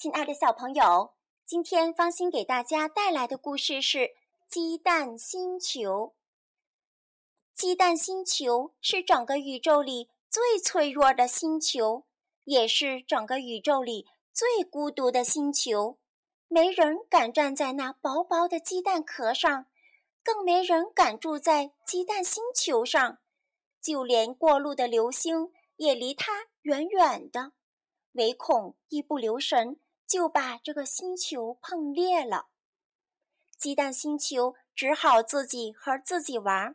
亲爱的小朋友，今天方心给大家带来的故事是《鸡蛋星球》。鸡蛋星球是整个宇宙里最脆弱的星球，也是整个宇宙里最孤独的星球。没人敢站在那薄薄的鸡蛋壳上，更没人敢住在鸡蛋星球上。就连过路的流星也离它远远的，唯恐一不留神。就把这个星球碰裂了，鸡蛋星球只好自己和自己玩。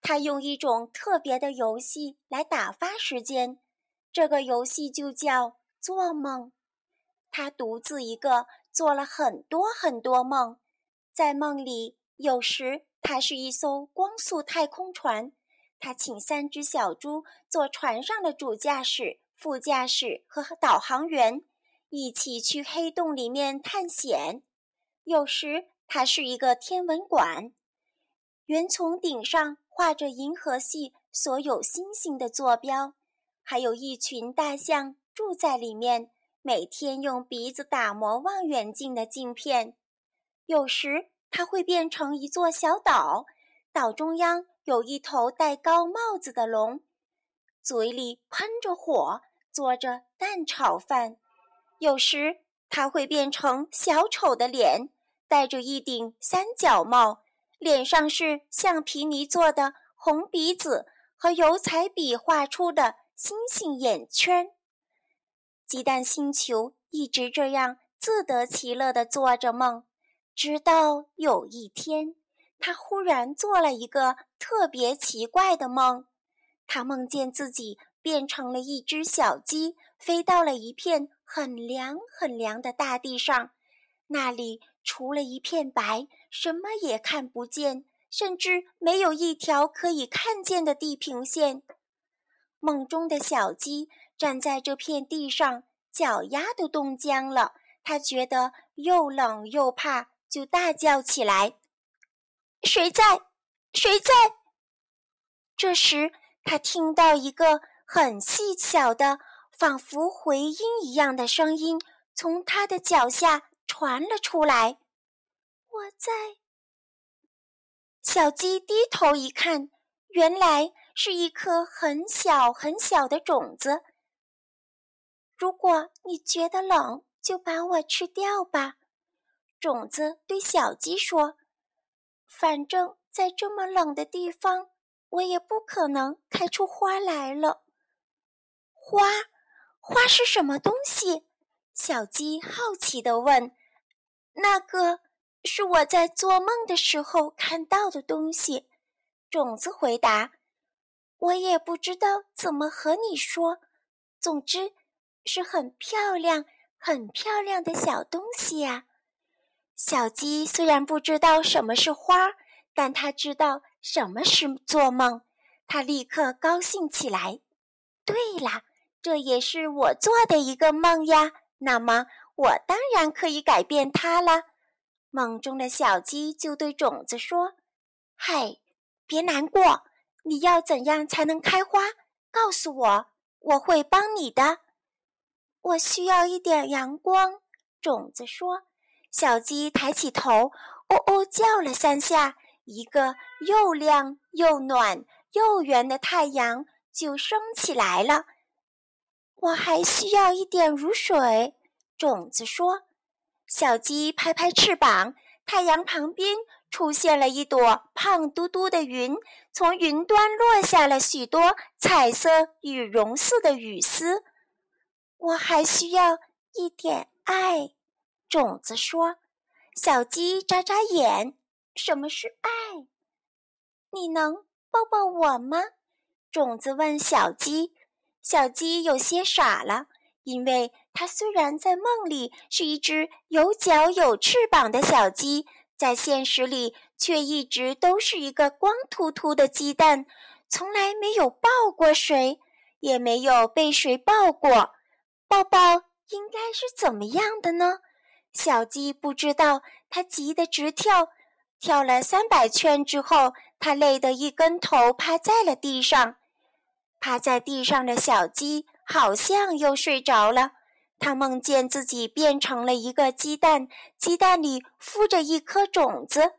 他用一种特别的游戏来打发时间，这个游戏就叫做梦。他独自一个做了很多很多梦，在梦里，有时他是一艘光速太空船，他请三只小猪做船上的主驾驶、副驾驶和导航员。一起去黑洞里面探险。有时，它是一个天文馆，圆穹顶上画着银河系所有星星的坐标，还有一群大象住在里面，每天用鼻子打磨望远镜的镜片。有时，它会变成一座小岛，岛中央有一头戴高帽子的龙，嘴里喷着火，做着蛋炒饭。有时，他会变成小丑的脸，戴着一顶三角帽，脸上是橡皮泥做的红鼻子和油彩笔画出的星星眼圈。鸡蛋星球一直这样自得其乐地做着梦，直到有一天，他忽然做了一个特别奇怪的梦。他梦见自己变成了一只小鸡，飞到了一片。很凉很凉的大地上，那里除了一片白，什么也看不见，甚至没有一条可以看见的地平线。梦中的小鸡站在这片地上，脚丫都冻僵了。它觉得又冷又怕，就大叫起来：“谁在？谁在？”这时，他听到一个很细小的。仿佛回音一样的声音从他的脚下传了出来。我在。小鸡低头一看，原来是一颗很小很小的种子。如果你觉得冷，就把我吃掉吧。种子对小鸡说：“反正，在这么冷的地方，我也不可能开出花来了。”花。花是什么东西？小鸡好奇地问。“那个是我在做梦的时候看到的东西。”种子回答。“我也不知道怎么和你说。总之，是很漂亮、很漂亮的小东西呀。”小鸡虽然不知道什么是花，但它知道什么是做梦。它立刻高兴起来。对了。这也是我做的一个梦呀，那么我当然可以改变它了。梦中的小鸡就对种子说：“嗨，别难过，你要怎样才能开花？告诉我，我会帮你的。我需要一点阳光。”种子说。小鸡抬起头，哦哦叫了三下，一个又亮又暖又圆的太阳就升起来了。我还需要一点如水，种子说。小鸡拍拍翅膀，太阳旁边出现了一朵胖嘟嘟的云，从云端落下了许多彩色羽绒似的雨丝。我还需要一点爱，种子说。小鸡眨眨眼，什么是爱？你能抱抱我吗？种子问小鸡。小鸡有些傻了，因为它虽然在梦里是一只有脚有翅膀的小鸡，在现实里却一直都是一个光秃秃的鸡蛋，从来没有抱过谁，也没有被谁抱过。抱抱应该是怎么样的呢？小鸡不知道，它急得直跳，跳了三百圈之后，它累得一根头趴在了地上。趴在地上的小鸡好像又睡着了，他梦见自己变成了一个鸡蛋，鸡蛋里孵着一颗种子。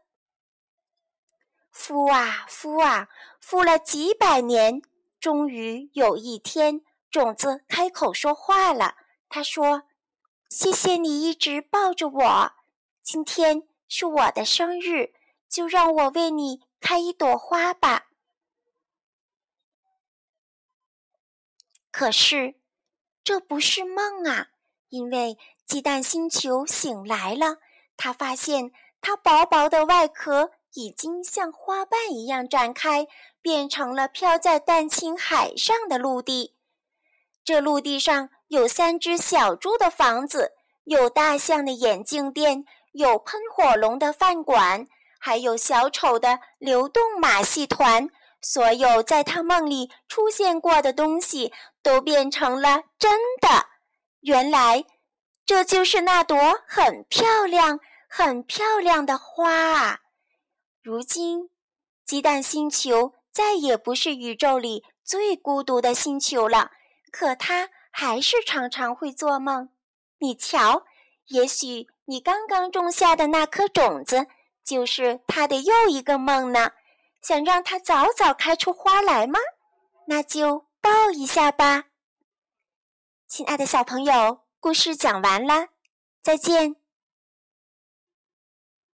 孵啊孵啊，孵了几百年，终于有一天，种子开口说话了。他说：“谢谢你一直抱着我，今天是我的生日，就让我为你开一朵花吧。”可是，这不是梦啊！因为鸡蛋星球醒来了，他发现它薄薄的外壳已经像花瓣一样展开，变成了飘在蛋清海上的陆地。这陆地上有三只小猪的房子，有大象的眼镜店，有喷火龙的饭馆，还有小丑的流动马戏团。所有在他梦里出现过的东西都变成了真的。原来，这就是那朵很漂亮、很漂亮的花啊！如今，鸡蛋星球再也不是宇宙里最孤独的星球了。可它还是常常会做梦。你瞧，也许你刚刚种下的那颗种子，就是它的又一个梦呢。想让它早早开出花来吗？那就抱一下吧。亲爱的小朋友，故事讲完了，再见。